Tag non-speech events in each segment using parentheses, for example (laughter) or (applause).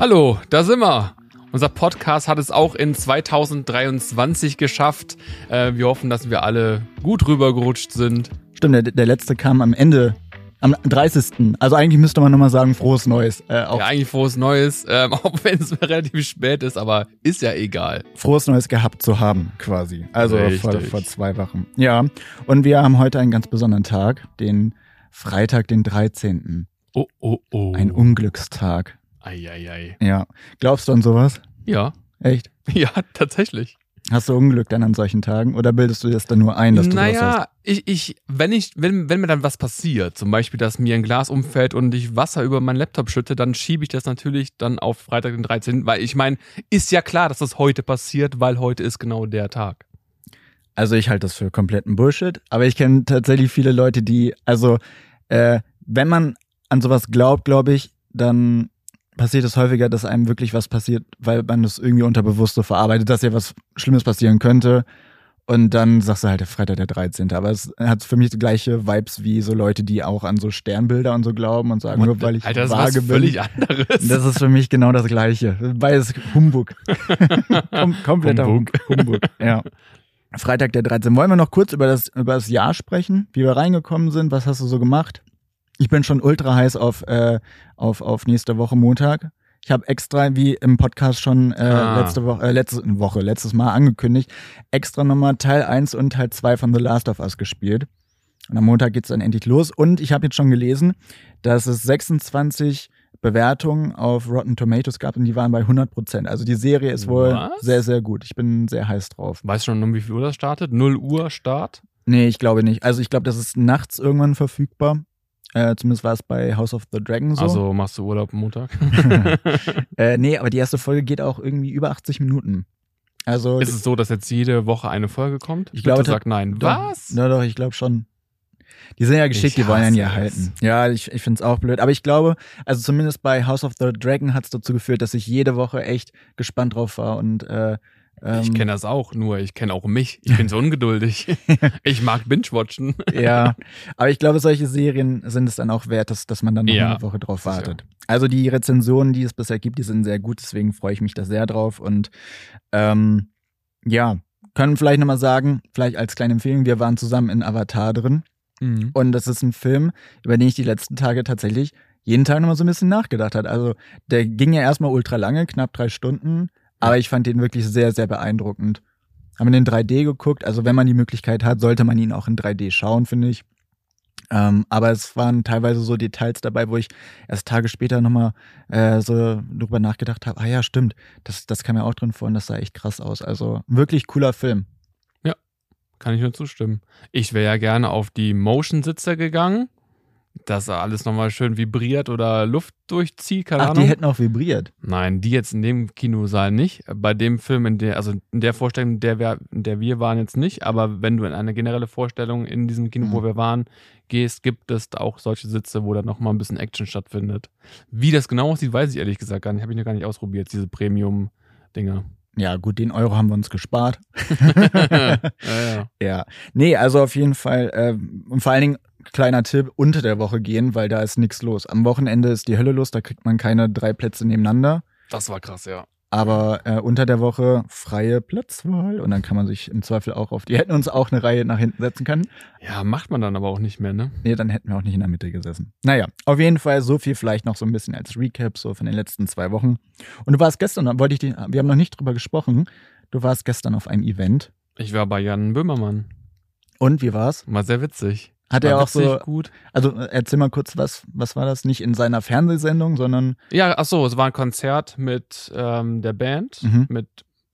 Hallo, da sind wir. Unser Podcast hat es auch in 2023 geschafft. Äh, wir hoffen, dass wir alle gut rübergerutscht sind. Stimmt, der, der letzte kam am Ende, am 30. Also eigentlich müsste man nochmal sagen, frohes Neues. Äh, auch ja, eigentlich frohes Neues, ähm, (laughs) auch wenn es relativ spät ist, aber ist ja egal. Frohes Neues gehabt zu haben, quasi. Also vor, vor zwei Wochen. Ja, und wir haben heute einen ganz besonderen Tag, den Freitag, den 13. Oh, oh, oh. Ein Unglückstag. Eieiei. Ja. Glaubst du an sowas? Ja. Echt? (laughs) Ja, tatsächlich. Hast du Unglück dann an solchen Tagen oder bildest du das dann nur ein, dass du naja, das hast? ich, ich, wenn ich, wenn, wenn mir dann was passiert, zum Beispiel, dass mir ein Glas umfällt und ich Wasser über meinen Laptop schütte, dann schiebe ich das natürlich dann auf Freitag den 13., weil ich meine, ist ja klar, dass das heute passiert, weil heute ist genau der Tag. Also ich halte das für kompletten Bullshit, aber ich kenne tatsächlich viele Leute, die, also äh, wenn man an sowas glaubt, glaube ich, dann passiert es häufiger, dass einem wirklich was passiert, weil man das irgendwie unterbewusst so verarbeitet, dass ja was Schlimmes passieren könnte. Und dann sagst du halt der Freitag der 13. Aber es hat für mich die gleiche Vibes wie so Leute, die auch an so Sternbilder und so glauben und sagen, und, nur weil ich Alter, das vage ist was völlig anderes. Das ist für mich genau das Gleiche. Beides Humbug. (laughs) Kom kompletter Humbug. Humbug. Ja. Freitag der 13. Wollen wir noch kurz über das, über das Jahr sprechen, wie wir reingekommen sind? Was hast du so gemacht? Ich bin schon ultra heiß auf, äh, auf, auf nächste Woche Montag. Ich habe extra, wie im Podcast schon äh, ah. letzte Woche, äh, letzte Woche, letztes Mal angekündigt, extra nochmal Teil 1 und Teil 2 von The Last of Us gespielt. Und am Montag geht's dann endlich los. Und ich habe jetzt schon gelesen, dass es 26 Bewertungen auf Rotten Tomatoes gab und die waren bei 100 Prozent. Also die Serie ist wohl Was? sehr, sehr gut. Ich bin sehr heiß drauf. Weißt du schon, um wie viel Uhr das startet? 0 Uhr Start? Nee, ich glaube nicht. Also ich glaube, das ist nachts irgendwann verfügbar. Äh, zumindest war es bei House of the Dragon so. Also machst du Urlaub am Montag? (laughs) (laughs) äh, nee, aber die erste Folge geht auch irgendwie über 80 Minuten. Also, ist es so, dass jetzt jede Woche eine Folge kommt? Ich glaube, sagt nein. Doch, Was? Na doch, ich glaube schon. Die sind ja geschickt, die wollen ja nie erhalten. Ja, ich, ich finde es auch blöd. Aber ich glaube, also zumindest bei House of the Dragon hat es dazu geführt, dass ich jede Woche echt gespannt drauf war und äh, ähm, ich kenne das auch, nur ich kenne auch mich. Ich bin so (laughs) ungeduldig. (laughs) ich mag Binge-Watchen. ja, (laughs) aber ich glaube, solche Serien sind es dann auch wert, dass, dass man dann noch ja, eine Woche drauf wartet. Also die Rezensionen, die es bisher gibt, die sind sehr gut, deswegen freue ich mich da sehr drauf. Und ähm, ja, können vielleicht nochmal sagen, vielleicht als kleine Empfehlung, wir waren zusammen in Avatar drin. Mhm. Und das ist ein Film, über den ich die letzten Tage tatsächlich jeden Tag nochmal so ein bisschen nachgedacht hat. Also der ging ja erstmal ultra lange, knapp drei Stunden. Aber ich fand den wirklich sehr, sehr beeindruckend. Haben den 3D geguckt. Also wenn man die Möglichkeit hat, sollte man ihn auch in 3D schauen, finde ich. Ähm, aber es waren teilweise so Details dabei, wo ich erst Tage später nochmal äh, so drüber nachgedacht habe, ah ja, stimmt, das, das kam ja auch drin vor und das sah echt krass aus. Also wirklich cooler Film. Ja, kann ich nur zustimmen. Ich wäre ja gerne auf die Motion-Sitzer gegangen dass alles nochmal schön vibriert oder Luft durchzieht. Keine Ach, Ahnung. die hätten auch vibriert. Nein, die jetzt in dem Kinosaal nicht. Bei dem Film, in der, also in der Vorstellung, in der wir, in der wir waren, jetzt nicht. Aber wenn du in eine generelle Vorstellung in diesem Kino, mhm. wo wir waren, gehst, gibt es auch solche Sitze, wo dann nochmal ein bisschen Action stattfindet. Wie das genau aussieht, weiß ich ehrlich gesagt gar nicht. Habe ich noch gar nicht ausprobiert, diese Premium-Dinger. Ja, gut, den Euro haben wir uns gespart. (laughs) ja, ja. (laughs) ja. Nee, also auf jeden Fall. Äh, und vor allen Dingen, kleiner Tipp, unter der Woche gehen, weil da ist nichts los. Am Wochenende ist die Hölle los, da kriegt man keine drei Plätze nebeneinander. Das war krass, ja. Aber äh, unter der Woche freie Platzwahl und dann kann man sich im Zweifel auch auf. Die hätten uns auch eine Reihe nach hinten setzen können. Ja, macht man dann aber auch nicht mehr, ne? Nee, dann hätten wir auch nicht in der Mitte gesessen. Naja, auf jeden Fall so viel vielleicht noch so ein bisschen als Recap so von den letzten zwei Wochen. Und du warst gestern, wollte ich die, wir haben noch nicht drüber gesprochen. Du warst gestern auf einem Event. Ich war bei Jan Böhmermann. Und wie war's? War sehr witzig. Hat er auch so gut. Also erzähl mal kurz, was was war das? Nicht in seiner Fernsehsendung, sondern ja, ach so, es war ein Konzert mit ähm, der Band, mhm. mit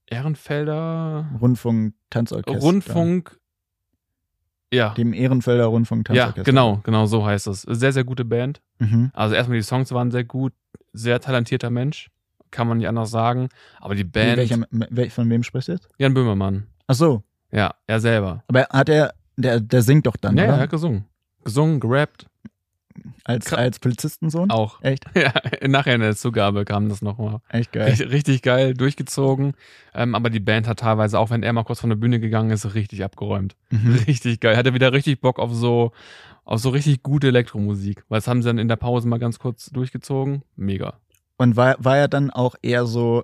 Ehrenfelder Rundfunk Tanzorchester. Rundfunk ja. Dem Ehrenfelder Rundfunk Tanzorchester. Ja, genau, genau so heißt es. Sehr sehr gute Band. Mhm. Also erstmal die Songs waren sehr gut, sehr talentierter Mensch, kann man nicht anders sagen, aber die Band Welcher, von wem sprichst du jetzt? Jan Böhmermann. Ach so. Ja, er selber. Aber hat er der, der singt doch dann, ja, oder? Ja, er hat gesungen. Gesungen, gerappt. Als, als Polizistensohn? Auch. Echt? (laughs) Ja, nachher in der Zugabe kam das nochmal. Echt geil. Richtig, richtig geil, durchgezogen. Ähm, aber die Band hat teilweise, auch wenn er mal kurz von der Bühne gegangen ist, richtig abgeräumt. Mhm. (laughs) Richtig geil. Hatte wieder richtig Bock auf so, auf so richtig gute Elektromusik. Weil das haben sie dann in der Pause mal ganz kurz durchgezogen. Mega. Und war, war er dann auch eher so.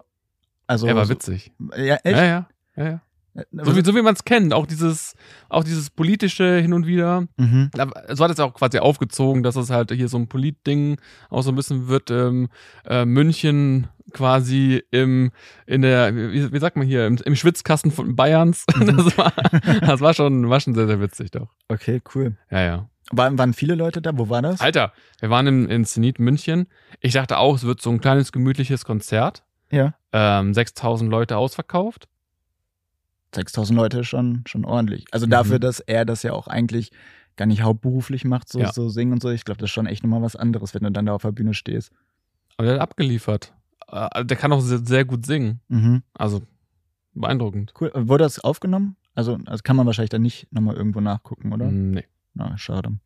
Also, er war so, witzig. Ja, echt? Ja, ja. ja, ja. So wie, so wie man es kennt, auch dieses, auch dieses politische hin und wieder. Mhm. So hat es auch quasi aufgezogen, dass es halt hier so ein Politding auch so ein bisschen wird. Ähm, äh, München quasi im, in der, wie, wie sagt man hier, im, im Schwitzkasten von Bayerns. (laughs) Mhm. Das, war, das war schon, war schon sehr, sehr witzig doch. Okay, cool. Ja, ja. Waren, waren viele Leute da? Wo war das? Alter, wir waren in, in Zenit München. Ich dachte auch, es wird so ein kleines gemütliches Konzert. Ja. Ähm, 6000 Leute ausverkauft. 6000 Leute schon, schon ordentlich. Also dafür, Mhm. dass er das ja auch eigentlich gar nicht hauptberuflich macht, so, Ja. so singen und so. Ich glaube, das ist schon echt nochmal was anderes, wenn du dann da auf der Bühne stehst. Aber der hat abgeliefert. Äh, der kann auch sehr, sehr gut singen. Mhm. Also beeindruckend. Cool. Wurde das aufgenommen? Also, das kann man wahrscheinlich dann nicht nochmal irgendwo nachgucken, oder? Nee. Na, schade.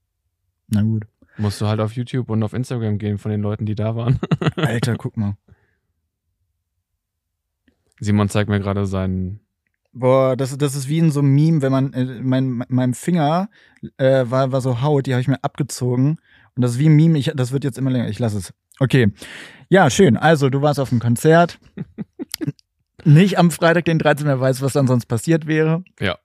Na gut. Musst du halt auf YouTube und auf Instagram gehen von den Leuten, die da waren. Alter, guck mal. (laughs) Simon zeigt mir gerade seinen. Boah, das, das ist wie in so einem Meme, wenn man, äh, mein, meinem Finger äh, war, war so Haut, die habe ich mir abgezogen. Und das ist wie ein Meme, ich, das wird jetzt immer länger. Ich lasse es. Okay. Ja, schön. Also, du warst auf dem Konzert. (laughs) Nicht am Freitag, den 13. Wer weiß, was dann sonst passiert wäre. Ja.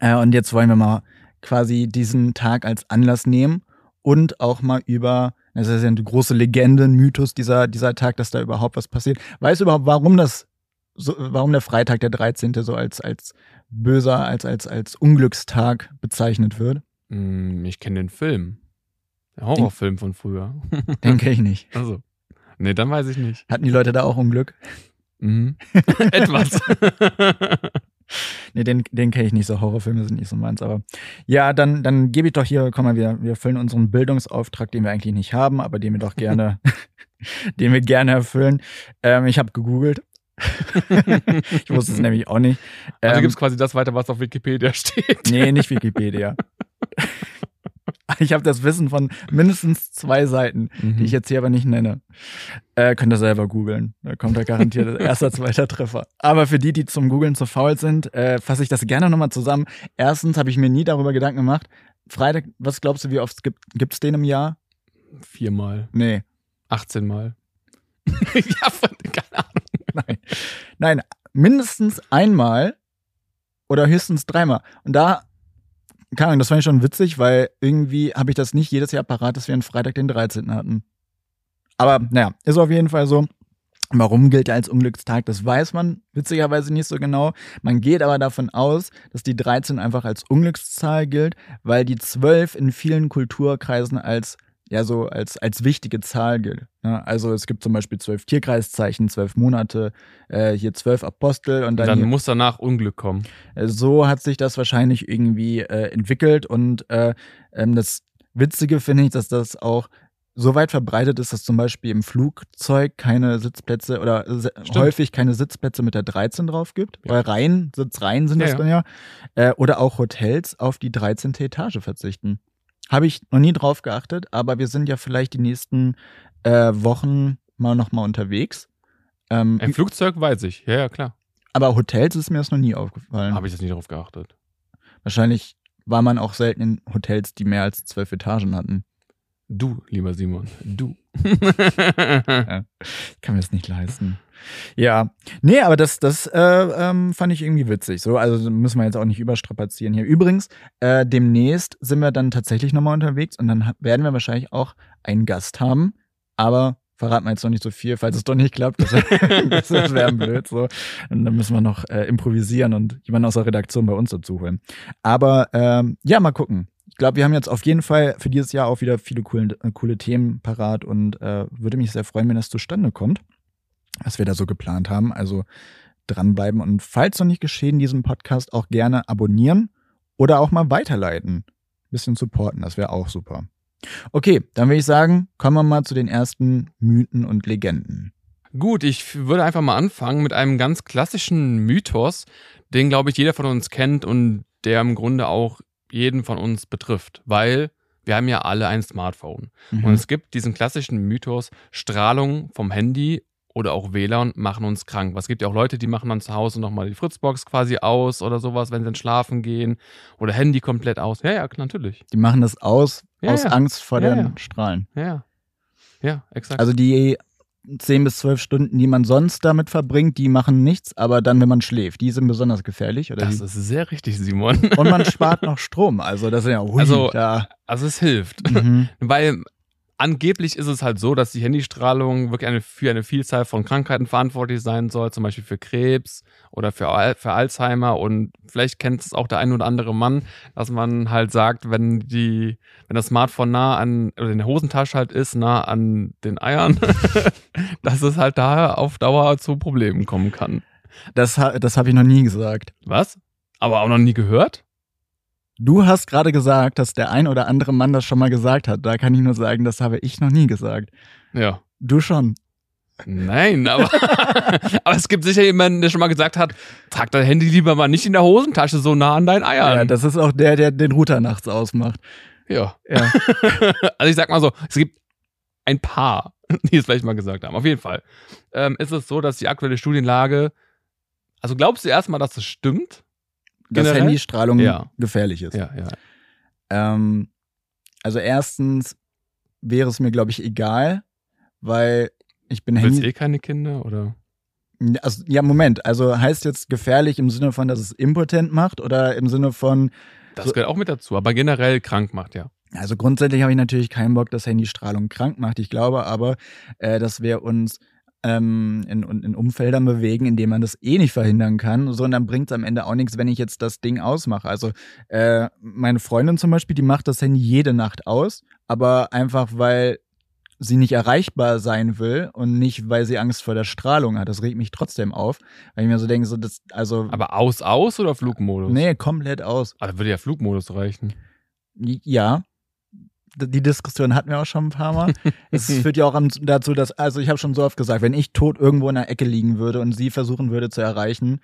Äh, und jetzt wollen wir mal quasi diesen Tag als Anlass nehmen und auch mal über, das ist ja eine große Legende, ein Mythos, dieser, dieser Tag, dass da überhaupt was passiert. Weißt du überhaupt, warum das, so, warum der Freitag, der 13. so als, als böser, als, als, als Unglückstag bezeichnet wird? Hm, Ich kenne den Film. Der Horrorfilm von früher. (laughs) Denke ich nicht. Also. Nee, dann weiß ich nicht. Hatten die Leute da auch Unglück? Mhm. (laughs) Etwas. (laughs) Nee, den, den kenne ich nicht so. Horrorfilme sind nicht so meins, aber ja, dann, dann gebe ich doch hier, komm mal, wir, wir erfüllen unseren Bildungsauftrag, den wir eigentlich nicht haben, aber den wir doch gerne, den wir gerne erfüllen. Ähm, ich habe gegoogelt. (laughs) ich wusste es nämlich auch nicht. Also Ähm, gibt es quasi das weiter, was auf Wikipedia (laughs) steht. nee, nicht Wikipedia. ich habe das Wissen von mindestens zwei Seiten, die ich jetzt hier aber nicht nenne. Äh, könnt ihr selber googeln. Da kommt da garantiert (laughs) erster, zweiter Treffer. Aber für die, die zum Googeln zu faul sind, äh, fasse ich das gerne nochmal zusammen. Erstens habe ich mir nie darüber Gedanken gemacht. Freitag, was glaubst du, wie oft gibt gibt's den im Jahr? Viermal. Nee, 18 Mal. ja, von. Nein. Nein, mindestens einmal oder höchstens dreimal. Und da, keine Ahnung, das fand ich schon witzig, weil irgendwie habe ich das nicht jedes Jahr parat, dass wir einen Freitag den 13. hatten. Aber naja, ist auf jeden Fall so. Warum gilt er als Unglückstag? Das weiß man witzigerweise nicht so genau. Man geht aber davon aus, dass die 13 einfach als Unglückszahl gilt, weil die 12 in vielen Kulturkreisen als ja so als, als wichtige Zahl gilt. Ja, also es gibt zum Beispiel zwölf Tierkreiszeichen, zwölf Monate, äh, hier zwölf Apostel und dann, Dann hier, muss danach Unglück kommen. äh, so hat sich das wahrscheinlich irgendwie äh, entwickelt und äh, ähm, das Witzige finde ich, dass das auch so weit verbreitet ist, dass zum Beispiel im Flugzeug keine Sitzplätze oder äh, Stimmt. häufig keine Sitzplätze mit der 13 drauf gibt. Ja. Weil Reihen, Sitzreihen sind Ja, das ja. dann ja. Äh, oder auch Hotels auf die 13. Etage verzichten. Habe ich noch nie drauf geachtet, aber wir sind ja vielleicht die nächsten äh, Wochen mal noch mal unterwegs. Ähm, Im Flugzeug weiß ich. Ja, ja, klar. aber Hotels ist mir das noch nie aufgefallen. Habe ich jetzt nicht darauf geachtet. Wahrscheinlich war man auch selten in Hotels, die mehr als zwölf Etagen hatten. Du, lieber Simon. Du. (laughs) Ich kann mir das nicht leisten. Ja, nee, aber das, das äh, ähm, fand ich irgendwie witzig. So, also müssen wir jetzt auch nicht überstrapazieren hier. Übrigens, äh, demnächst sind wir dann tatsächlich nochmal unterwegs und dann werden wir wahrscheinlich auch einen Gast haben. Aber verraten wir jetzt noch nicht so viel, falls es doch nicht klappt. Das, (laughs) das wäre blöd. So. Und dann müssen wir noch äh, improvisieren und jemanden aus der Redaktion bei uns dazu holen. Aber ähm, ja, mal gucken. Ich glaube, wir haben jetzt auf jeden Fall für dieses Jahr auch wieder viele coole, coole Themen parat und äh, würde mich sehr freuen, wenn das zustande kommt, was wir da so geplant haben. Also dranbleiben und falls noch nicht geschehen, diesen Podcast auch gerne abonnieren oder auch mal weiterleiten. Bisschen supporten, das wäre auch super. Okay, dann würde ich sagen, kommen wir mal zu den ersten Mythen und Legenden. Gut, ich würde einfach mal anfangen mit einem ganz klassischen Mythos, den, glaube ich, jeder von uns kennt und der im Grunde auch jeden von uns betrifft, weil wir haben ja alle ein Smartphone. Mhm. Und es gibt diesen klassischen Mythos, Strahlung vom Handy oder auch WLAN machen uns krank. Was gibt ja auch Leute, die machen dann zu Hause nochmal die Fritzbox quasi aus oder sowas, wenn sie dann schlafen gehen oder Handy komplett aus. Ja, ja, natürlich. Die machen das aus, Ja, aus ja. Angst vor Ja, den. Strahlen. Ja, ja, exakt. Also die zehn bis zwölf Stunden, die man sonst damit verbringt, die machen nichts, aber dann, wenn man schläft, die sind besonders gefährlich. Oder das wie? ist sehr richtig, Simon. Und man (laughs) spart noch Strom. Also das ist ja hui, Also, da. Also es hilft. Mhm. (laughs) Weil angeblich ist es halt so, dass die Handystrahlung wirklich eine, für eine Vielzahl von Krankheiten verantwortlich sein soll, zum Beispiel für Krebs oder für, Al für Alzheimer. Und vielleicht kennt es auch der ein oder andere Mann, dass man halt sagt, wenn die, wenn das Smartphone nah an, oder in der Hosentasche halt ist, nah an den Eiern, (laughs) dass es halt da auf Dauer zu Problemen kommen kann. Das, das habe ich noch nie gesagt. Was? Aber auch noch nie gehört? Du hast gerade gesagt, dass der ein oder andere Mann das schon mal gesagt hat. Da kann ich nur sagen, das habe ich noch nie gesagt. Ja. Du schon. Nein, aber, (laughs) aber es gibt sicher jemanden, der schon mal gesagt hat, trag dein Handy lieber mal nicht in der Hosentasche so nah an deinen Ja, Eiern. das ist auch der, der den Router nachts ausmacht. Ja. Ja. (laughs) Also ich sag mal so, es gibt ein paar, die es vielleicht mal gesagt haben. Auf jeden Fall ähm, ist es so, dass die aktuelle Studienlage, also glaubst du erstmal, dass es stimmt? Dass? Handystrahlung Ja. gefährlich ist. Ja, ja. Ähm, also erstens wäre es mir, glaube ich, egal, weil ich bin Du willst Handy. eh keine Kinder oder? Also, ja, Moment. Also heißt jetzt gefährlich im Sinne von, dass es impotent macht oder im Sinne von, Das So- gehört auch mit dazu, aber generell krank macht, ja. also grundsätzlich habe ich natürlich keinen Bock, dass Handystrahlung krank macht. Ich glaube aber, äh, dass wir uns ähm, in, in Umfeldern bewegen, in denen man das eh nicht verhindern kann, sondern bringt es am Ende auch nichts, wenn ich jetzt das Ding ausmache. Also äh, meine Freundin zum Beispiel, die macht das Handy jede Nacht aus, aber einfach weil sie nicht erreichbar sein will und nicht, weil sie Angst vor der Strahlung hat. Das regt mich trotzdem auf, weil ich mir so denke, so das, also Aber aus, aus oder Flugmodus? nee, komplett aus. Da würde ja Flugmodus reichen. Ja, die Diskussion hatten wir auch schon ein paar Mal. es (laughs) führt ja auch dazu, dass, also ich habe schon so oft gesagt, wenn ich tot irgendwo in der Ecke liegen würde und sie versuchen würde zu erreichen,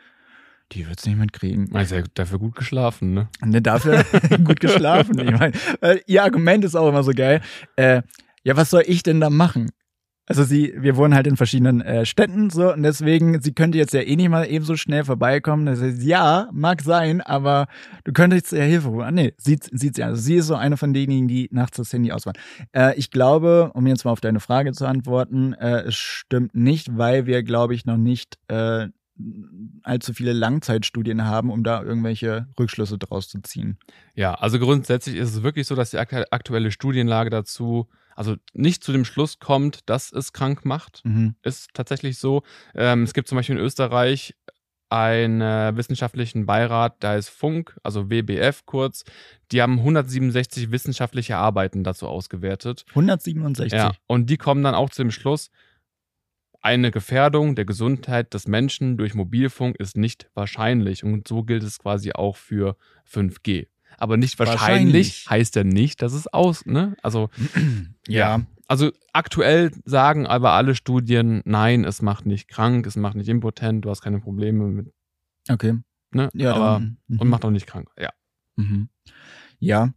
die wird es nicht mitkriegen. Ja dafür gut geschlafen, ne? Ne, dafür (laughs) gut geschlafen. Ich mein, äh, ihr Argument ist auch immer so geil. Äh, ja, was soll ich denn da machen? Also sie, wir wohnen halt in verschiedenen äh, Städten so und deswegen, sie könnte jetzt ja eh nicht mal ebenso schnell vorbeikommen. Das heißt, ja, mag sein, aber du könntest ja Hilfe holen. Ah, nee, sieht, sieht sie. Also sie ist so eine von denjenigen, die nachts das Handy ausmachen. Äh, ich glaube, um jetzt mal auf deine Frage zu antworten, äh, es stimmt nicht, weil wir, glaube ich, noch nicht äh, allzu viele Langzeitstudien haben, um da irgendwelche Rückschlüsse draus zu ziehen. Ja, also grundsätzlich ist es wirklich so, dass die aktu- aktuelle Studienlage dazu, also nicht zu dem Schluss kommt, dass es krank macht. Mhm. Ist tatsächlich so. Ähm, es gibt zum Beispiel in Österreich einen äh, wissenschaftlichen Beirat, da ist Funk, also WBF kurz. Die haben 167 wissenschaftliche Arbeiten dazu ausgewertet. 167. Ja, und die kommen dann auch zu dem Schluss, eine Gefährdung der Gesundheit des Menschen durch Mobilfunk ist nicht wahrscheinlich. Und so gilt es quasi auch für 5G. Aber nicht wahrscheinlich, Wahrscheinlich. heißt ja nicht, dass es aus, ne? Also, (clears throat) Ja. also aktuell sagen aber alle Studien, nein, es macht nicht krank, es macht nicht impotent, du hast keine Probleme mit, Okay. ne? Ja, aber, dann, mhm. und macht auch nicht krank. Ja. Mhm. Ja.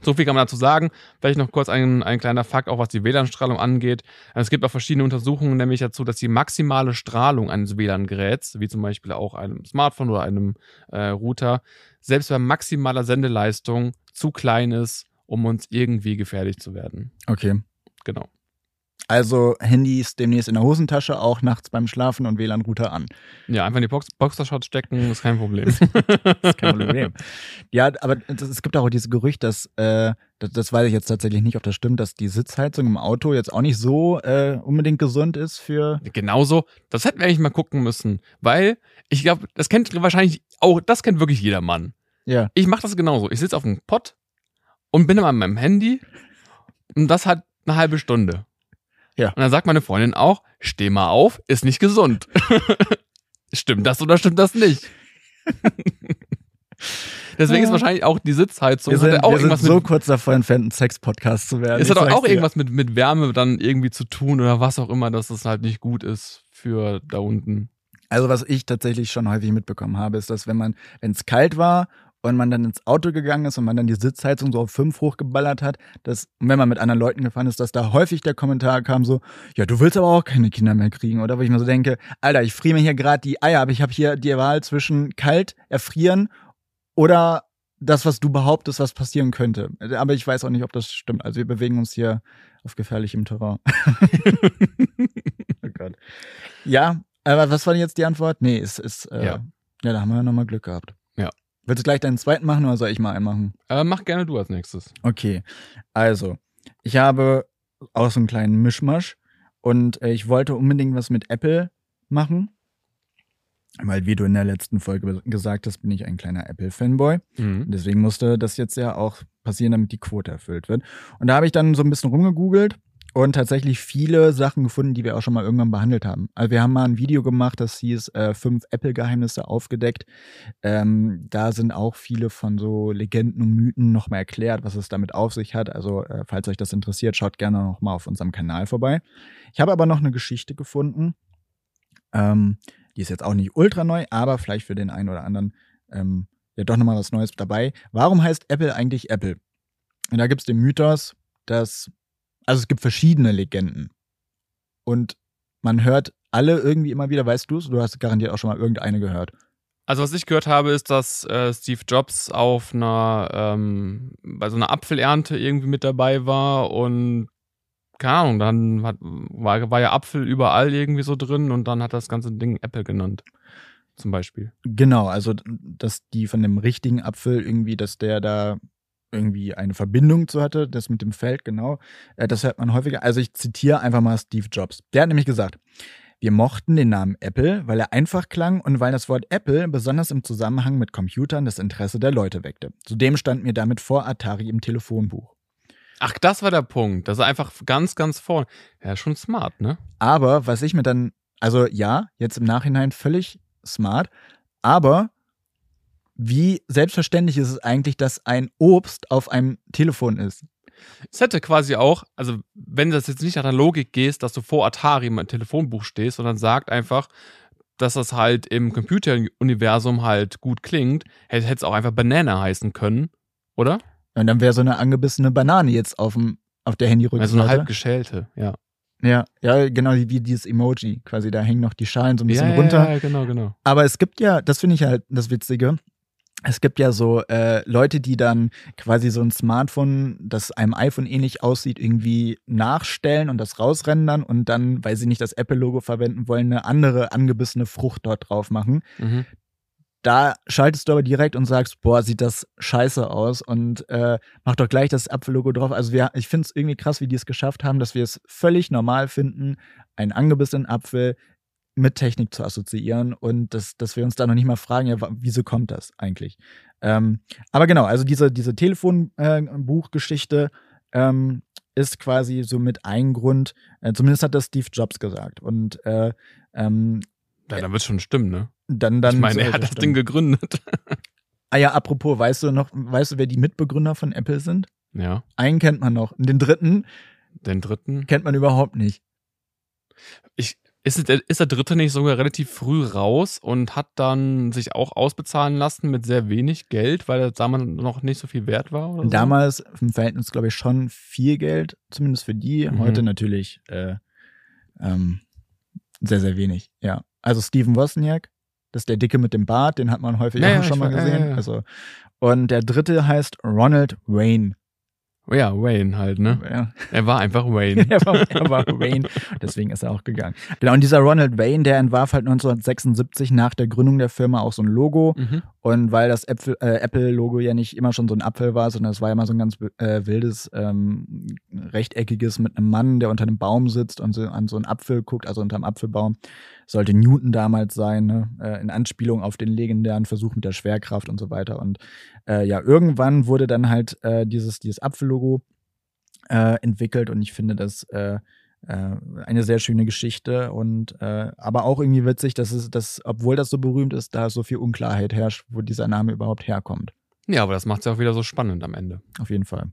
So viel kann man dazu sagen. Vielleicht noch kurz ein, ein kleiner Fakt, auch was die WLAN-Strahlung angeht. Es gibt auch verschiedene Untersuchungen, nämlich dazu, dass die maximale Strahlung eines WLAN-Geräts, wie zum Beispiel auch einem Smartphone oder einem äh, Router, selbst bei maximaler Sendeleistung zu klein ist, um uns irgendwie gefährlich zu werden. Okay. Genau. Also Handys demnächst in der Hosentasche, auch nachts beim Schlafen und WLAN-Router an. Ja, einfach in die Box Boxershot stecken, ist kein Problem. Das (laughs) ist kein (laughs) Problem. ja, aber das, es gibt auch dieses Gerücht, dass, äh, das, das weiß ich jetzt tatsächlich nicht, ob das stimmt, dass die Sitzheizung im Auto jetzt auch nicht so äh, unbedingt gesund ist für. Genauso, das hätten wir eigentlich mal gucken müssen, weil ich glaube, das kennt wahrscheinlich auch, das kennt wirklich jeder Mann. Ja. Ich mache das genauso. Ich sitze auf dem Pott und bin immer an meinem Handy und das hat eine halbe Stunde. Ja. Und dann sagt meine Freundin auch, steh mal auf, ist nicht gesund. (laughs) stimmt das oder stimmt das nicht? (laughs) Deswegen ist Ja. wahrscheinlich auch die Sitzheizung Wir hat sind, ja auch wir sind irgendwas so mit, kurz davor entfernt, ein Sex-Podcast zu werden. es hat auch, irgendwas mit, mit Wärme dann irgendwie zu tun oder was auch immer, dass es halt nicht gut ist für da unten. Also was ich tatsächlich schon häufig mitbekommen habe, ist, dass wenn man, wenn es kalt war und man dann ins Auto gegangen ist und man dann die Sitzheizung so auf fünf hochgeballert hat, dass, wenn man mit anderen Leuten gefahren ist, dass da häufig der Kommentar kam so, ja, du willst aber auch keine Kinder mehr kriegen, oder? Wo ich mir so denke, Alter, ich friere mir hier gerade die Eier, aber ich habe hier die Wahl zwischen kalt, erfrieren oder das, was du behauptest, was passieren könnte. Aber ich weiß auch nicht, ob das stimmt. Also wir bewegen uns hier auf gefährlichem Terrain. (laughs) oh Gott. Ja, aber was war denn jetzt die Antwort? Nee, es ist, äh, ja. ja, da haben wir ja nochmal Glück gehabt. Willst du gleich deinen zweiten machen oder soll ich mal einen machen? Äh, mach gerne du als nächstes. Okay. Also, ich habe auch so einen kleinen Mischmasch und äh, ich wollte unbedingt was mit Apple machen. Weil, wie du in der letzten Folge gesagt hast, bin ich ein kleiner Apple-Fanboy. Mhm. Deswegen musste das jetzt ja auch passieren, damit die Quote erfüllt wird. Und da habe ich dann so ein bisschen rumgegoogelt und tatsächlich viele Sachen gefunden, die wir auch schon mal irgendwann behandelt haben. Also wir haben mal ein Video gemacht, das hieß äh, fünf Apple-Geheimnisse aufgedeckt. Ähm, da sind auch viele von so Legenden und Mythen nochmal erklärt, was es damit auf sich hat. Also äh, falls euch das interessiert, schaut gerne nochmal auf unserem Kanal vorbei. Ich habe aber noch eine Geschichte gefunden. Ähm, die ist jetzt auch nicht ultra neu, aber vielleicht für den einen oder anderen ähm, ja doch nochmal was Neues dabei. Warum heißt Apple eigentlich Apple? Und da gibt es den Mythos, dass, also es gibt verschiedene Legenden. Und man hört alle irgendwie immer wieder, weißt du es? Du hast garantiert auch schon mal irgendeine gehört. Also was ich gehört habe, ist, dass äh, Steve Jobs auf einer ähm, bei so einer Apfelernte irgendwie mit dabei war und keine Ahnung, dann hat, war, war ja Apfel überall irgendwie so drin und dann hat das ganze Ding Apple genannt. Zum Beispiel. Genau, also dass die von dem richtigen Apfel irgendwie, dass der da irgendwie eine Verbindung zu hatte, das mit dem Feld, genau. Äh, das hört man häufiger. Also ich zitiere einfach mal Steve Jobs. Der hat nämlich gesagt, wir mochten den Namen Apple, weil er einfach klang und weil das Wort Apple besonders im Zusammenhang mit Computern das Interesse der Leute weckte. Zudem stand mir damit vor Atari im Telefonbuch. Ach, das war der Punkt. Das ist einfach ganz, ganz vorne. Ja, schon smart, ne? Aber was ich mir dann, also ja, jetzt im Nachhinein völlig smart, aber wie selbstverständlich ist es eigentlich, dass ein Obst auf einem Telefon ist? Es hätte quasi auch, also wenn das jetzt nicht nach der Logik gehst, dass du vor Atari im Telefonbuch stehst, sondern sagt einfach, dass das halt im Computeruniversum halt gut klingt, hätte es auch einfach Banana heißen können, oder? Und dann wäre so eine angebissene Banane jetzt auf, dem, auf der Handyrückseite. Also eine halb geschälte, ja. Ja, ja, genau wie dieses Emoji. Quasi, da hängen noch die Schalen so ein bisschen ja, runter. Ja, genau, genau. Aber es gibt ja, das finde ich halt das Witzige. Es gibt ja so äh, Leute, die dann quasi so ein Smartphone, das einem iPhone ähnlich aussieht, irgendwie nachstellen und das rausrendern und dann, weil sie nicht das Apple-Logo verwenden wollen, eine andere angebissene Frucht dort drauf machen. Mhm. Da schaltest du aber direkt und sagst, boah, sieht das scheiße aus und äh, mach doch gleich das Apfellogo drauf. Also wir, ich finde es irgendwie krass, wie die es geschafft haben, dass wir es völlig normal finden, einen angebissenen Apfel mit Technik zu assoziieren und dass, dass wir uns da noch nicht mal fragen, ja, wieso kommt das eigentlich? Ähm, aber genau, also diese, diese Telefonbuchgeschichte äh, ähm, ist quasi so mit ein Grund, äh, zumindest hat das Steve Jobs gesagt. Und äh, ähm, ja, dann wird schon stimmen, ne? Dann, dann ich meine, er hat das stimmen. Ding gegründet. (laughs) ah ja, apropos, weißt du noch, weißt du, wer die Mitbegründer von Apple sind? Ja. Einen kennt man noch. Den dritten. Den dritten? Kennt man überhaupt nicht. Ich, ist, ist der dritte nicht sogar relativ früh raus und hat dann sich auch ausbezahlen lassen mit sehr wenig Geld, weil er damals noch nicht so viel wert war? So? Damals im Verhältnis, glaube ich, schon viel Geld, zumindest für die. Mhm. Heute natürlich äh, ähm, sehr, sehr wenig, ja. Also Steven Wozniak, das ist der Dicke mit dem Bart, den hat man häufig ja, auch schon mal gesehen. Ja, also, und der dritte heißt Ronald Wayne. Ja, Wayne halt, ne? Ja. Er war einfach Wayne. (laughs) er, war, er war Wayne. Deswegen ist er auch gegangen. Genau, und dieser Ronald Wayne, der entwarf halt 1976 nach der Gründung der Firma auch so ein Logo. Mhm. Und weil das äh, Apple-Logo ja nicht immer schon so ein Apfel war, sondern es war ja immer so ein ganz äh, wildes, ähm, rechteckiges mit einem Mann, der unter einem Baum sitzt und so an so einen Apfel guckt, also unter einem Apfelbaum. Sollte Newton damals sein, ne? Äh, in Anspielung auf den legendären Versuch mit der Schwerkraft und so weiter. Und äh, ja, irgendwann wurde dann halt äh, dieses, dieses Apfellogo äh, entwickelt und ich finde das äh, äh, eine sehr schöne Geschichte und aber auch irgendwie witzig, dass es, dass, obwohl das so berühmt ist, da so viel Unklarheit herrscht, wo dieser Name überhaupt herkommt. Ja, aber das macht es ja auch wieder so spannend am Ende. Auf jeden Fall.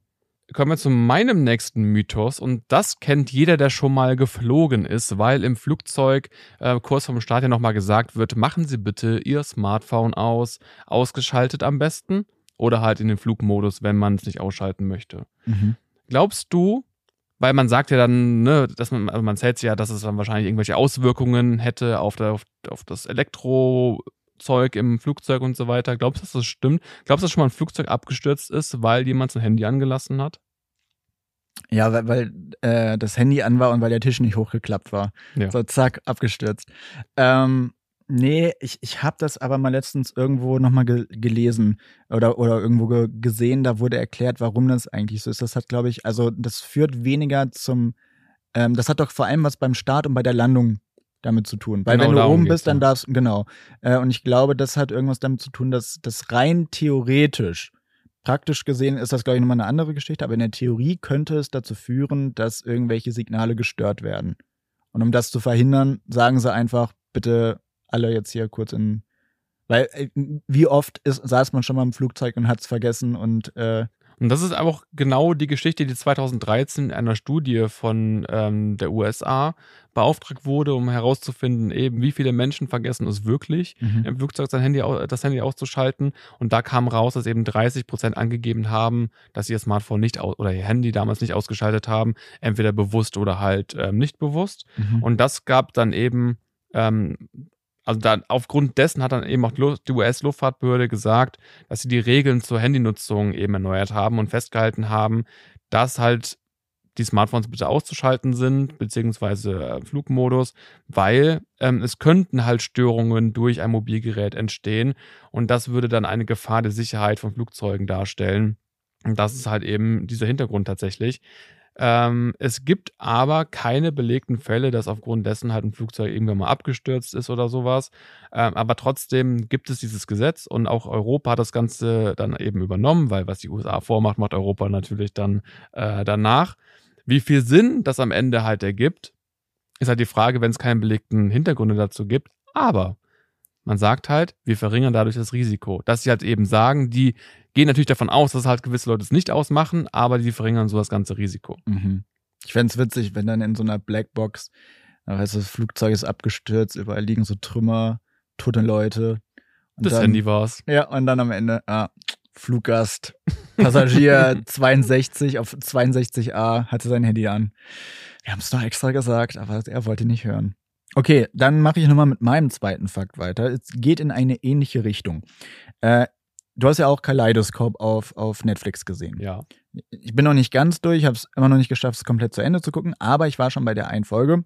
Kommen wir zu meinem nächsten Mythos und das kennt jeder, der schon mal geflogen ist, weil im Flugzeug äh, kurz vom Start ja nochmal gesagt wird, machen Sie bitte Ihr Smartphone aus, ausgeschaltet am besten oder halt in den Flugmodus, wenn man es nicht ausschalten möchte. Mhm. Glaubst du, weil man sagt ja dann, ne, dass man, also man zählt ja, dass es dann wahrscheinlich irgendwelche Auswirkungen hätte auf, der, auf, auf das Elektrozeug im Flugzeug und so weiter. Glaubst du, dass das stimmt? Glaubst du, dass schon mal ein Flugzeug abgestürzt ist, weil jemand sein Handy angelassen hat? Ja, weil, weil äh, das Handy an war und weil der Tisch nicht hochgeklappt war. Ja. So, zack, abgestürzt. Ähm, nee, ich, ich habe das aber mal letztens irgendwo nochmal ge gelesen oder, oder irgendwo ge gesehen. Da wurde erklärt, warum das eigentlich so ist. Das hat, glaube ich, also das führt weniger zum, ähm, das hat doch vor allem was beim Start und bei der Landung damit zu tun. Weil Genau wenn du oben bist, dann darfst genau. Äh, und ich glaube, das hat irgendwas damit zu tun, dass das rein theoretisch, praktisch gesehen ist das, glaube ich, nochmal eine andere Geschichte, aber in der Theorie könnte es dazu führen, dass irgendwelche Signale gestört werden. Und um das zu verhindern, sagen sie einfach, bitte alle jetzt hier kurz in. Weil, äh, wie oft ist, saß man schon mal im Flugzeug und hat es vergessen und äh, Und das ist auch genau die Geschichte, die 2013 in einer Studie von ähm, der USA beauftragt wurde, um herauszufinden, eben wie viele Menschen vergessen es wirklich, im Flugzeug sein Handy, das Handy auszuschalten. Und da kam raus, dass eben 30 Prozent angegeben haben, dass sie ihr Smartphone nicht au- oder ihr Handy damals nicht ausgeschaltet haben, entweder bewusst oder halt ähm, nicht bewusst. Mhm. Und das gab dann eben, ähm, also dann aufgrund dessen hat dann eben auch die US-Luftfahrtbehörde gesagt, dass sie die Regeln zur Handynutzung eben erneuert haben und festgehalten haben, dass halt die Smartphones bitte auszuschalten sind, beziehungsweise äh, Flugmodus, weil ähm, es könnten halt Störungen durch ein Mobilgerät entstehen und das würde dann eine Gefahr der Sicherheit von Flugzeugen darstellen. Und das ist halt eben dieser Hintergrund tatsächlich. Ähm, es gibt aber keine belegten Fälle, dass aufgrund dessen halt ein Flugzeug irgendwann mal abgestürzt ist oder sowas. Ähm, aber trotzdem gibt es dieses Gesetz und auch Europa hat das Ganze dann eben übernommen, weil was die USA vormacht, macht Europa natürlich dann äh, danach. Wie viel Sinn das am Ende halt ergibt, ist halt die Frage, wenn es keine belegten Hintergründe dazu gibt. Aber man sagt halt, wir verringern dadurch das Risiko. Dass sie halt eben sagen, die gehen natürlich davon aus, dass halt gewisse Leute es nicht ausmachen, aber die verringern so das ganze Risiko. Mhm. Ich fände es witzig, wenn dann in so einer Blackbox, da heißt das Flugzeug ist abgestürzt, überall liegen so Trümmer, tote Leute. Und Das dann, Handy war's. Ja, und dann am Ende, ah, Fluggast, Passagier (laughs) 62 auf 62a hatte sein Handy an. Wir haben es doch extra gesagt, aber er wollte nicht hören. Okay, dann mache ich nochmal mit meinem zweiten Fakt weiter. Es geht in eine ähnliche Richtung. Äh, du hast ja auch Kaleidoskop auf, auf Netflix gesehen. Ja. Ich bin noch nicht ganz durch, habe es immer noch nicht geschafft, es komplett zu Ende zu gucken, aber ich war schon bei der einen Folge.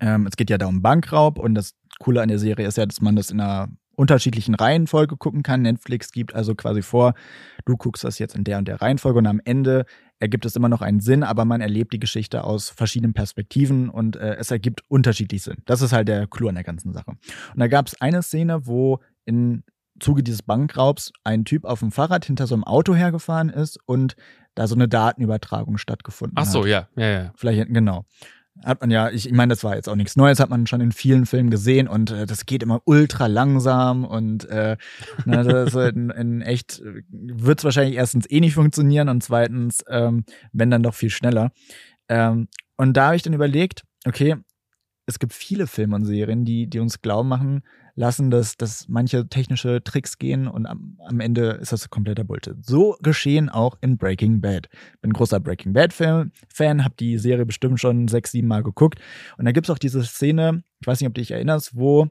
Ähm, es geht ja da um Bankraub und das Coole an der Serie ist ja, dass man das in einer unterschiedlichen Reihenfolge gucken kann. Netflix gibt also quasi vor, du guckst das jetzt in der und der Reihenfolge und am Ende ergibt es immer noch einen Sinn, aber man erlebt die Geschichte aus verschiedenen Perspektiven und äh, es ergibt unterschiedlich Sinn. Das ist halt der Clou an der ganzen Sache. Und da gab es eine Szene, wo in Zuge dieses Bankraubs ein Typ auf dem Fahrrad hinter so einem Auto hergefahren ist und da so eine Datenübertragung stattgefunden Ach so, hat. ja, ja, ja. Vielleicht, genau. Hat man ja, ich, ich meine, das war jetzt auch nichts Neues, hat man schon in vielen Filmen gesehen und äh, das geht immer ultra langsam und äh, ne, das ist in, in echt, wird es wahrscheinlich erstens eh nicht funktionieren und zweitens, ähm, wenn dann doch viel schneller. Ähm, und da habe ich dann überlegt, okay, es gibt viele Filme und Serien, die, die uns glauben machen lassen, dass, dass manche technische Tricks gehen und am, am Ende ist das kompletter Bullshit. So geschehen auch in Breaking Bad. Bin großer Breaking Bad-Fan, Fan, habe die Serie bestimmt schon sechs, sieben Mal geguckt. Und da gibt's auch diese Szene, ich weiß nicht, ob du dich erinnerst, wo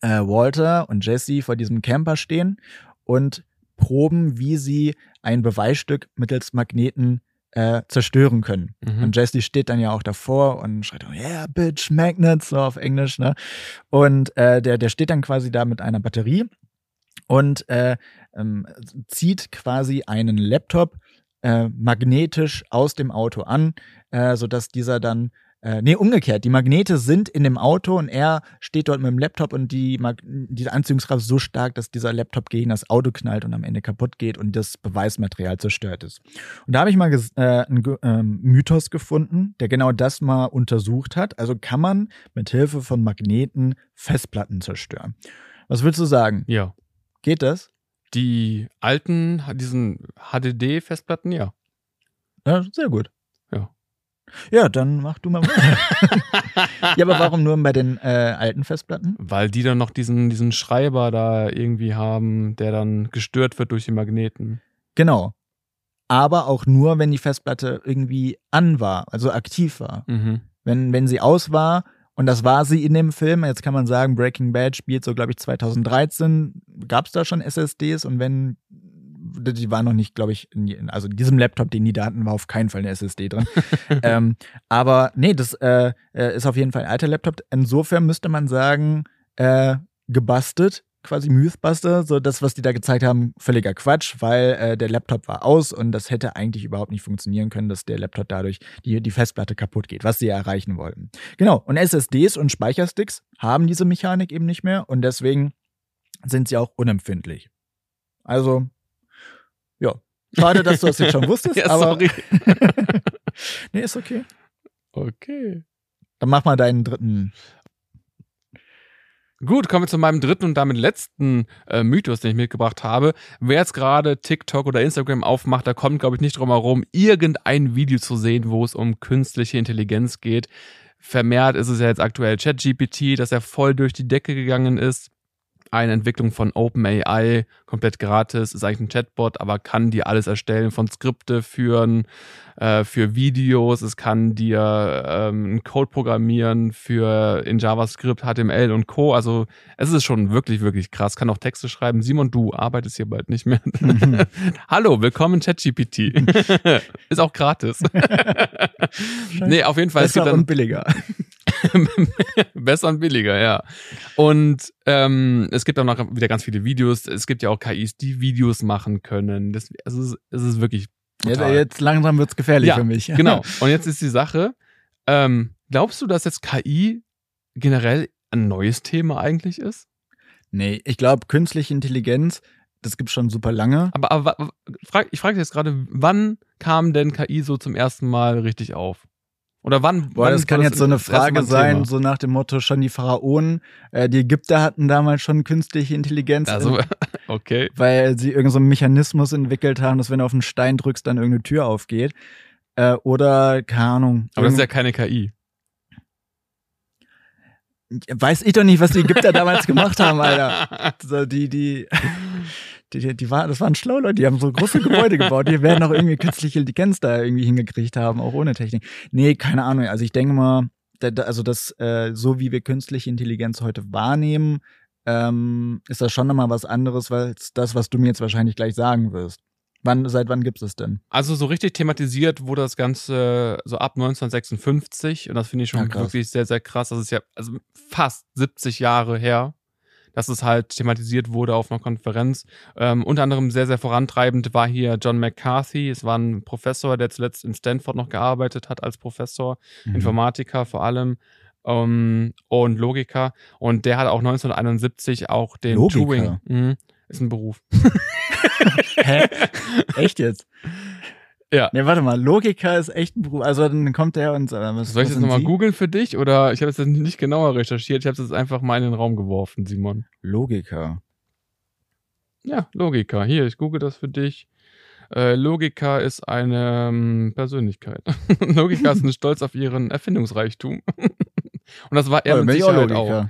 äh, Walter und Jesse vor diesem Camper stehen und proben, wie sie ein Beweisstück mittels Magneten äh, zerstören können. Mhm. Und Jesse steht dann ja auch davor und schreit, yeah, bitch, magnets, so auf Englisch, ne? Und äh, der, der steht dann quasi da mit einer Batterie und äh, ähm, zieht quasi einen Laptop äh, magnetisch aus dem Auto an, äh, sodass dieser dann äh, nee, umgekehrt. Die Magnete sind in dem Auto und er steht dort mit dem Laptop und die, Mag die Anziehungskraft ist so stark, dass dieser Laptop gegen das Auto knallt und am Ende kaputt geht und das Beweismaterial zerstört ist. Und da habe ich mal äh, einen ähm, Mythos gefunden, der genau das mal untersucht hat. Also kann man mit Hilfe von Magneten Festplatten zerstören. Was würdest du sagen? Ja. Geht das? Die alten, diesen HDD-Festplatten, ja. Ja, sehr gut. Ja. Dann mach du mal (laughs) ja, aber warum nur bei den äh, alten Festplatten? Weil die dann noch diesen, diesen Schreiber da irgendwie haben, der dann gestört wird durch die Magneten. Genau. Aber auch nur, wenn die Festplatte irgendwie an war, also aktiv war. Mhm. Wenn, wenn sie aus war, und das war sie in dem Film, jetzt kann man sagen, Breaking Bad spielt so, glaube ich, 2013. Gab es da schon SSDs? Und wenn, die war noch nicht, glaube ich, in, also in diesem Laptop, den die da hatten, war auf keinen Fall eine SSD drin. (laughs) ähm, aber nee, das äh, äh, ist auf jeden Fall ein alter Laptop. Insofern müsste man sagen, äh, gebastelt quasi Mythbuster, so das, was die da gezeigt haben, völliger Quatsch, weil äh, der Laptop war aus und das hätte eigentlich überhaupt nicht funktionieren können, dass der Laptop dadurch die, die Festplatte kaputt geht, was sie ja erreichen wollten. Genau, und SSDs und Speichersticks haben diese Mechanik eben nicht mehr und deswegen sind sie auch unempfindlich. Also, ja. Schade, dass du das jetzt schon (laughs) wusstest, ja, aber. Sorry. (laughs) nee, ist okay. Okay. Dann mach mal deinen dritten Gut, kommen wir zu meinem dritten und damit letzten äh, Mythos, den ich mitgebracht habe. Wer jetzt gerade TikTok oder Instagram aufmacht, da kommt, glaube ich, nicht drum herum, irgendein Video zu sehen, wo es um künstliche Intelligenz geht. Vermehrt ist es ja jetzt aktuell ChatGPT, dass er voll durch die Decke gegangen ist eine Entwicklung von OpenAI, komplett gratis, ist eigentlich ein Chatbot, aber kann dir alles erstellen, von Skripte führen, äh, für Videos, es kann dir ähm, einen Code programmieren für in JavaScript, HTML und Co. Also es ist schon wirklich, wirklich krass. Kann auch Texte schreiben. Simon, du arbeitest hier bald nicht mehr. Mhm. (laughs) Hallo, willkommen ChatGPT. (laughs) ist auch gratis. (laughs) nee, auf jeden Fall. Besser dann, und billiger. (laughs) Besser und billiger, ja. Und ähm, es gibt auch noch wieder ganz viele Videos. Es gibt ja auch KIs, die Videos machen können. Das, also es, ist, es ist wirklich. Total. Jetzt, langsam wird es gefährlich ja, für mich. genau. (laughs) Und jetzt ist die Sache: ähm, Glaubst du, dass jetzt KI generell ein neues Thema eigentlich ist? Nee, ich glaube, künstliche Intelligenz, das gibt schon super lange. Aber, aber frag, ich frage dich jetzt gerade, wann kam denn KI so zum ersten Mal richtig auf? Oder wann? Boah, wann das kann jetzt so eine Frage sein, so nach dem Motto schon die Pharaonen. Äh, die Ägypter hatten damals schon künstliche Intelligenz. Also, (laughs) okay. Weil sie irgendeinen so einen Mechanismus entwickelt haben, dass wenn du auf einen Stein drückst, dann irgendeine Tür aufgeht. Äh, oder, keine Ahnung. Aber das ist ja keine KI. Weiß ich doch nicht, was die Ägypter damals (laughs) gemacht haben, Alter. (laughs) So, die, die. Die, die, die war, das waren schlau Leute, die haben so große Gebäude gebaut. Die werden auch irgendwie künstliche Intelligenz da irgendwie hingekriegt haben, auch ohne Technik. Nee, keine Ahnung. Also ich denke mal, also das, äh, so wie wir künstliche Intelligenz heute wahrnehmen, ähm, ist das schon nochmal was anderes, weil das, was du mir jetzt wahrscheinlich gleich sagen wirst. Wann, seit wann gibt es denn? Also so richtig thematisiert wurde das Ganze so ab 1956 und das finde ich schon ja, wirklich sehr, sehr krass. Das ist ja also fast 70 Jahre her dass es halt thematisiert wurde auf einer Konferenz. Ähm, unter anderem sehr, sehr vorantreibend war hier John McCarthy. Es war ein Professor, der zuletzt in Stanford noch gearbeitet hat als Professor, mhm. Informatiker vor allem. Um, ähm, und Logiker. Und der hat auch 1971 auch den Logiker. Turing. Mh, ist ein Beruf. (laughs) Hä? (laughs) Echt jetzt? Ja. Ne, warte mal, Logiker ist echt ein Beruf. Also dann kommt der und äh, was Soll ich das nochmal googeln für dich? Oder ich habe es nicht genauer recherchiert, ich habe es einfach mal in den Raum geworfen, Simon. Logiker. Ja, Logiker. Hier, ich google das für dich. Äh, Logiker ist eine ähm, Persönlichkeit. (laughs) Logiker ist ein (laughs) Stolz auf ihren Erfindungsreichtum. (laughs) und das war er oh, mit Sicherheit auch.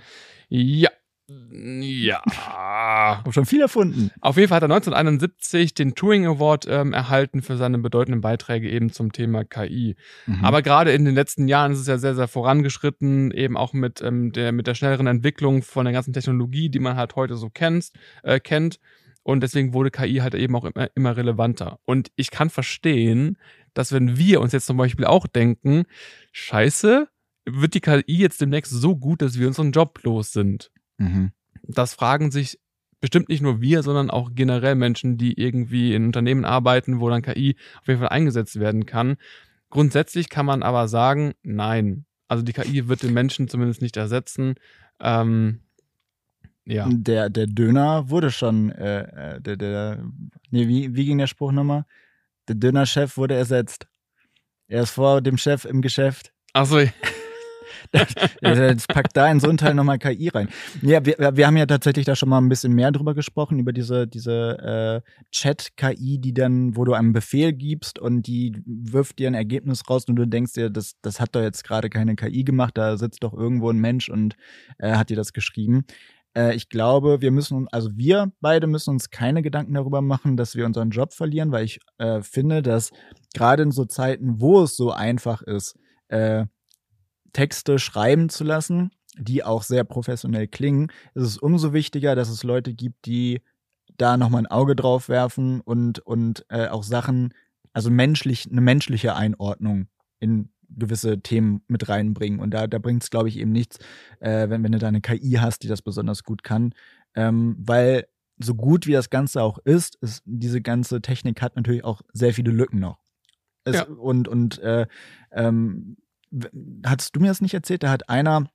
Ja, ja. Hab schon viel erfunden. Auf jeden Fall hat er 1971 den Turing Award ähm, erhalten für seine bedeutenden Beiträge eben zum Thema KI. Mhm. Aber gerade in den letzten Jahren ist es ja sehr, sehr vorangeschritten, eben auch mit, ähm, der, mit der schnelleren Entwicklung von der ganzen Technologie, die man halt heute so kennt, äh, kennt. Und deswegen wurde KI halt eben auch immer, immer relevanter. Und ich kann verstehen, dass wenn wir uns jetzt zum Beispiel auch denken, scheiße, wird die KI jetzt demnächst so gut, dass wir unseren Job los sind. Mhm. Das fragen sich bestimmt nicht nur wir, sondern auch generell Menschen, die irgendwie in Unternehmen arbeiten, wo dann KI auf jeden Fall eingesetzt werden kann. Grundsätzlich kann man aber sagen, nein. Also die KI wird den Menschen zumindest nicht ersetzen. Ähm, ja. Der, der Döner wurde schon, äh, äh der, der, nee, wie, wie ging der Spruch nochmal? Der Dönerchef wurde ersetzt. Er ist vor dem Chef im Geschäft. Achso, (laughs) Jetzt packt da in so einen Teil nochmal KI rein. Ja, wir, wir haben ja tatsächlich da schon mal ein bisschen mehr drüber gesprochen, über diese, diese äh, Chat-KI, die dann, wo du einen Befehl gibst und die wirft dir ein Ergebnis raus und du denkst dir, das, das hat doch jetzt gerade keine KI gemacht, da sitzt doch irgendwo ein Mensch und äh, hat dir das geschrieben äh, ich glaube, wir müssen, also wir beide müssen uns keine Gedanken darüber machen, dass wir unseren Job verlieren, weil ich äh, finde, dass gerade in so Zeiten, wo es so einfach ist, äh, Texte schreiben zu lassen, die auch sehr professionell klingen, ist es umso wichtiger, dass es Leute gibt, die da nochmal ein Auge drauf werfen und, und äh, auch Sachen, also menschlich, eine menschliche Einordnung in gewisse Themen mit reinbringen. Und da, da bringt es, glaube ich, eben nichts, äh, wenn, wenn du da eine KI hast, die das besonders gut kann. Ähm, weil so gut wie das Ganze auch ist, ist, diese ganze Technik hat natürlich auch sehr viele Lücken noch. Es, ja. Und, und äh, ähm, hattest du mir das nicht erzählt? Da hat einer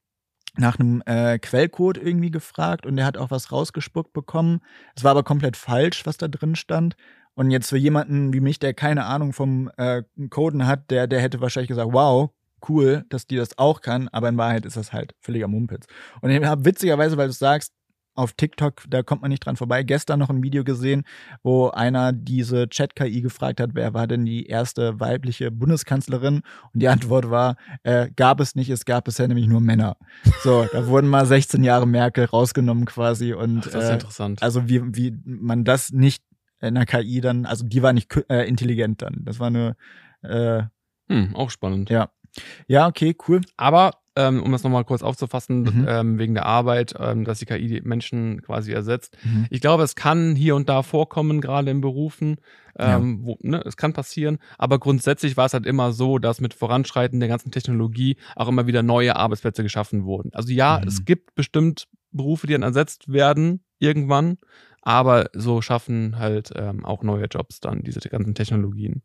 nach einem äh, Quellcode irgendwie gefragt und der hat auch was rausgespuckt bekommen. Es war aber komplett falsch, was da drin stand. Und jetzt für jemanden wie mich, der keine Ahnung vom äh, Coden hat, der, der hätte wahrscheinlich gesagt, wow, cool, dass die das auch kann, aber in Wahrheit ist das halt völliger Mumpitz. Und ich habe witzigerweise, weil du sagst, auf TikTok, da kommt man nicht dran vorbei. Gestern noch ein Video gesehen, wo einer diese Chat-KI gefragt hat, wer war denn die erste weibliche Bundeskanzlerin? Und die Antwort war, äh, gab es nicht, es gab bisher nämlich nur Männer. So, da (laughs) wurden mal 16 Jahre Merkel rausgenommen quasi. Und, Ach, das ist äh, interessant. Also wie, wie man das nicht in der KI dann, also die war nicht äh, intelligent dann. Das war eine äh, hm, auch spannend. Ja. Ja, okay, cool. Aber ähm, um das nochmal kurz aufzufassen, mhm. ähm, wegen der Arbeit, ähm, dass die KI die Menschen quasi ersetzt. Mhm. Ich glaube, es kann hier und da vorkommen, gerade in Berufen. Ähm, ja. wo, ne, es kann passieren, aber grundsätzlich war es halt immer so, dass mit Voranschreiten der ganzen Technologie auch immer wieder neue Arbeitsplätze geschaffen wurden. Also ja, mhm. es gibt bestimmt Berufe, die dann ersetzt werden irgendwann, aber so schaffen halt ähm, auch neue Jobs dann diese ganzen Technologien.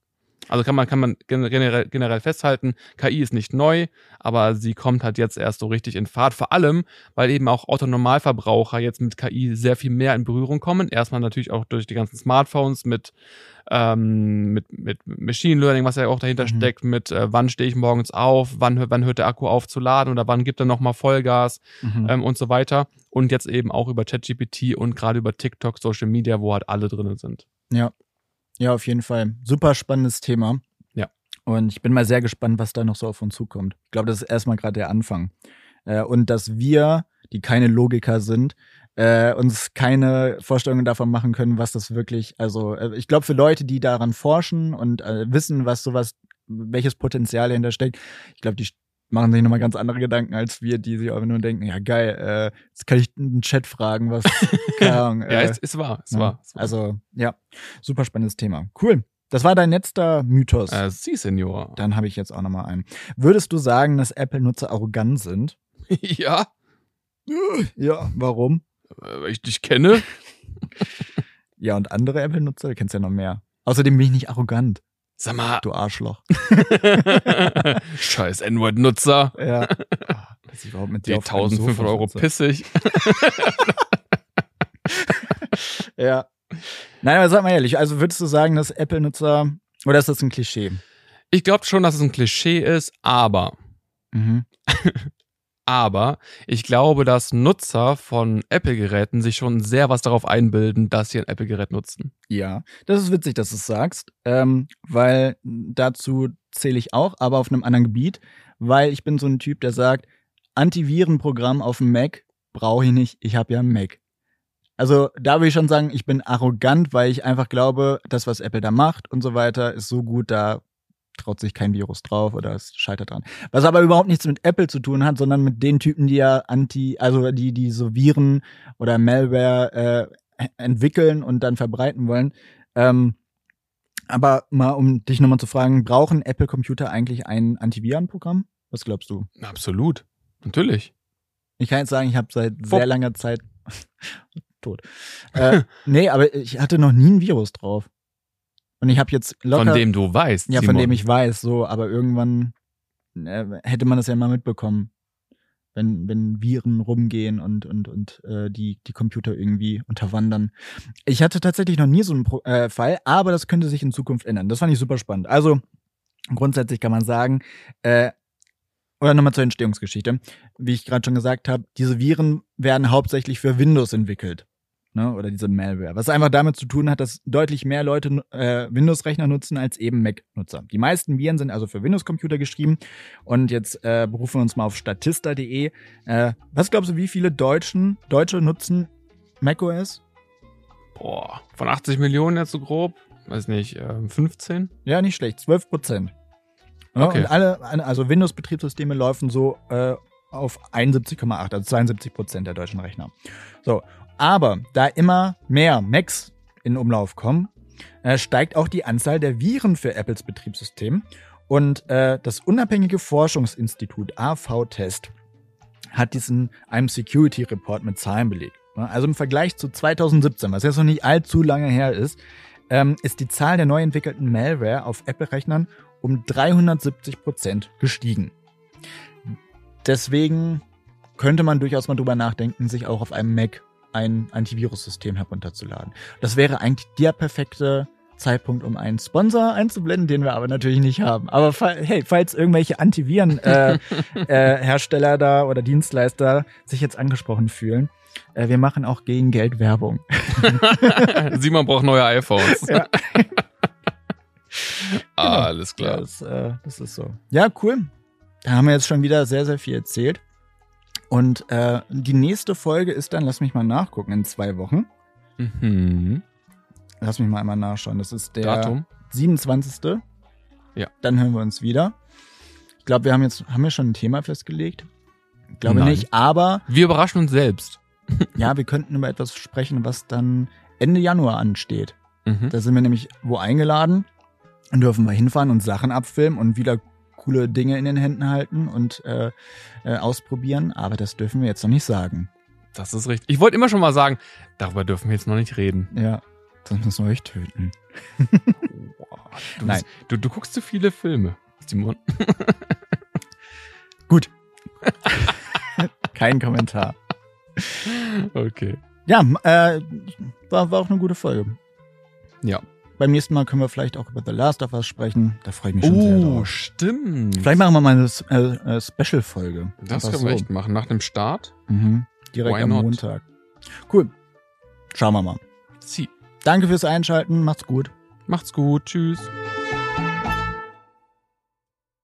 Also kann man, kann man generell, generell festhalten, KI ist nicht neu, aber sie kommt halt jetzt erst so richtig in Fahrt. Vor allem, weil eben auch Autonormalverbraucher jetzt mit KI sehr viel mehr in Berührung kommen. Erstmal natürlich auch durch die ganzen Smartphones mit, ähm, mit, mit Machine Learning, was ja auch dahinter mhm. steckt, mit äh, wann stehe ich morgens auf, wann, wann hört der Akku auf zu laden oder wann gibt er nochmal Vollgas mhm. ähm, und so weiter. Und jetzt eben auch über ChatGPT und gerade über TikTok, Social Media, wo halt alle drinnen sind. Ja, ja, auf jeden Fall. Super spannendes Thema. Ja. Und ich bin mal sehr gespannt, was da noch so auf uns zukommt. Ich glaube, das ist erstmal gerade der Anfang. Äh, und dass wir, die keine Logiker sind, äh, uns keine Vorstellungen davon machen können, was das wirklich, also äh, ich glaube, für Leute, die daran forschen und äh, wissen, was sowas, welches Potenzial dahinter steckt, ich glaube, die machen sich nochmal ganz andere Gedanken als wir, die sich einfach nur denken, ja geil, äh, jetzt kann ich einen Chat fragen, was, (laughs) keine Ahnung. ja, äh, es, es war, es ja, war. Also, ja, super spannendes Thema. Cool. Das war dein letzter Mythos. Äh, Sie, Senior. Dann habe ich jetzt auch nochmal einen. Würdest du sagen, dass Apple-Nutzer arrogant sind? (laughs) ja. Ja, warum? Äh, weil ich dich kenne. (laughs) ja, und andere Apple-Nutzer, du kennst ja noch mehr. Außerdem bin ich nicht arrogant. Sag mal. Du Arschloch. (laughs) Scheiß N-Word-Nutzer. Ja. Oh, weiß ich überhaupt mit dir Die 1500 Euro pissig. (laughs) ja. Nein, aber sag mal ehrlich, also würdest du sagen, dass Apple-Nutzer, oder ist das ein Klischee? Ich glaube schon, dass es ein Klischee ist, aber mhm. (laughs) Aber ich glaube, dass Nutzer von Apple-Geräten sich schon sehr was darauf einbilden, dass sie ein Apple-Gerät nutzen. Ja, das ist witzig, dass du es sagst, ähm, weil dazu zähle ich auch, aber auf einem anderen Gebiet, weil ich bin so ein Typ, der sagt, Antivirenprogramm auf dem Mac brauche ich nicht, ich habe ja einen Mac. Also da würde ich schon sagen, ich bin arrogant, weil ich einfach glaube, das, was Apple da macht und so weiter, ist so gut, da traut sich kein Virus drauf oder es scheitert dran. Was aber überhaupt nichts mit Apple zu tun hat, sondern mit den Typen, die ja anti, also die, die so Viren oder Malware äh, entwickeln und dann verbreiten wollen. Ähm, aber mal, um dich nochmal zu fragen, brauchen Apple-Computer eigentlich ein Antivirenprogramm? Was glaubst du? Absolut. Natürlich. Ich kann jetzt sagen, ich habe seit Vor sehr langer Zeit (laughs) tot. Äh, nee, aber ich hatte noch nie ein Virus drauf. Und ich habe jetzt locker. Von dem du weißt. Ja, Simon. von dem ich weiß, so, aber irgendwann äh, hätte man das ja mal mitbekommen. Wenn, wenn Viren rumgehen und, und, und äh, die, die Computer irgendwie unterwandern. Ich hatte tatsächlich noch nie so einen Pro äh, Fall, aber das könnte sich in Zukunft ändern. Das fand ich super spannend. Also, grundsätzlich kann man sagen, äh, oder nochmal zur Entstehungsgeschichte. Wie ich gerade schon gesagt habe, diese Viren werden hauptsächlich für Windows entwickelt ne, oder diese Malware. Was einfach damit zu tun hat, dass deutlich mehr Leute äh, Windows-Rechner nutzen als eben Mac-Nutzer. Die meisten Viren sind also für Windows-Computer geschrieben. Und jetzt äh, berufen wir uns mal auf statista.de. Äh, was glaubst du, wie viele Deutschen, Deutsche nutzen macOS? Boah, von 80 Millionen jetzt so grob, weiß nicht, äh, 15? Ja, nicht schlecht, 12 Prozent. Ja, okay. Und alle, also Windows-Betriebssysteme laufen so äh, auf 71,8, also 72 Prozent der deutschen Rechner. So, Aber da immer mehr Macs in Umlauf kommen, äh, steigt auch die Anzahl der Viren für Apples Betriebssystem. Und äh, das unabhängige Forschungsinstitut AV-Test hat diesen einem Security Report mit Zahlen belegt. Also im Vergleich zu 2017, was jetzt noch nicht allzu lange her ist, ähm, ist die Zahl der neu entwickelten Malware auf Apple-Rechnern um 370 Prozent gestiegen. Deswegen könnte man durchaus mal drüber nachdenken, sich auch auf einem Mac ein Antivirus-System herunterzuladen. Das wäre eigentlich der perfekte Zeitpunkt, um einen Sponsor einzublenden, den wir aber natürlich nicht haben. Aber hey, falls irgendwelche Antiviren-Hersteller äh, (laughs) äh, da oder Dienstleister sich jetzt angesprochen fühlen, äh, wir machen auch gegen Geld Werbung. (laughs) Simon braucht neue iPhones. Ja. ah, genau. (laughs) alles klar. Ja, das, äh, das ist so. Ja, cool. Da haben wir jetzt schon wieder sehr, sehr viel erzählt. Und äh, die nächste Folge ist dann, lass mich mal nachgucken, in zwei Wochen. Mhm. Lass mich mal einmal nachschauen. Das ist der Datum. 27. Ja. Dann hören wir uns wieder. Ich glaube, wir haben jetzt, haben wir schon ein Thema festgelegt? Ich glaube Nein. nicht, aber. Wir überraschen uns selbst. (laughs) ja, wir könnten über etwas sprechen, was dann Ende Januar ansteht. Mhm. Da sind wir nämlich wo eingeladen und dürfen wir hinfahren und Sachen abfilmen und wieder coole Dinge in den Händen halten und äh, äh, ausprobieren. Aber das dürfen wir jetzt noch nicht sagen. Das ist richtig. Ich wollte immer schon mal sagen, darüber dürfen wir jetzt noch nicht reden. Ja. Sonst müssen wir euch töten. (laughs) Du, Nein. Bist, du, du guckst zu viele Filme, Simon. (laughs) Gut. (laughs) Kein Kommentar. Okay. Ja, äh, war, war auch eine gute Folge. Ja. Beim nächsten Mal können wir vielleicht auch über The Last of Us sprechen. Da freue ich mich schon oh, sehr drauf. Oh, stimmt. Vielleicht machen wir mal eine äh, äh, Special-Folge. Das können so. wir echt machen. Nach dem Start? Mhm. Direkt Why am not? Montag. Cool. Schauen wir mal. Sie. Danke fürs Einschalten. Macht's gut. Macht's gut. Tschüss.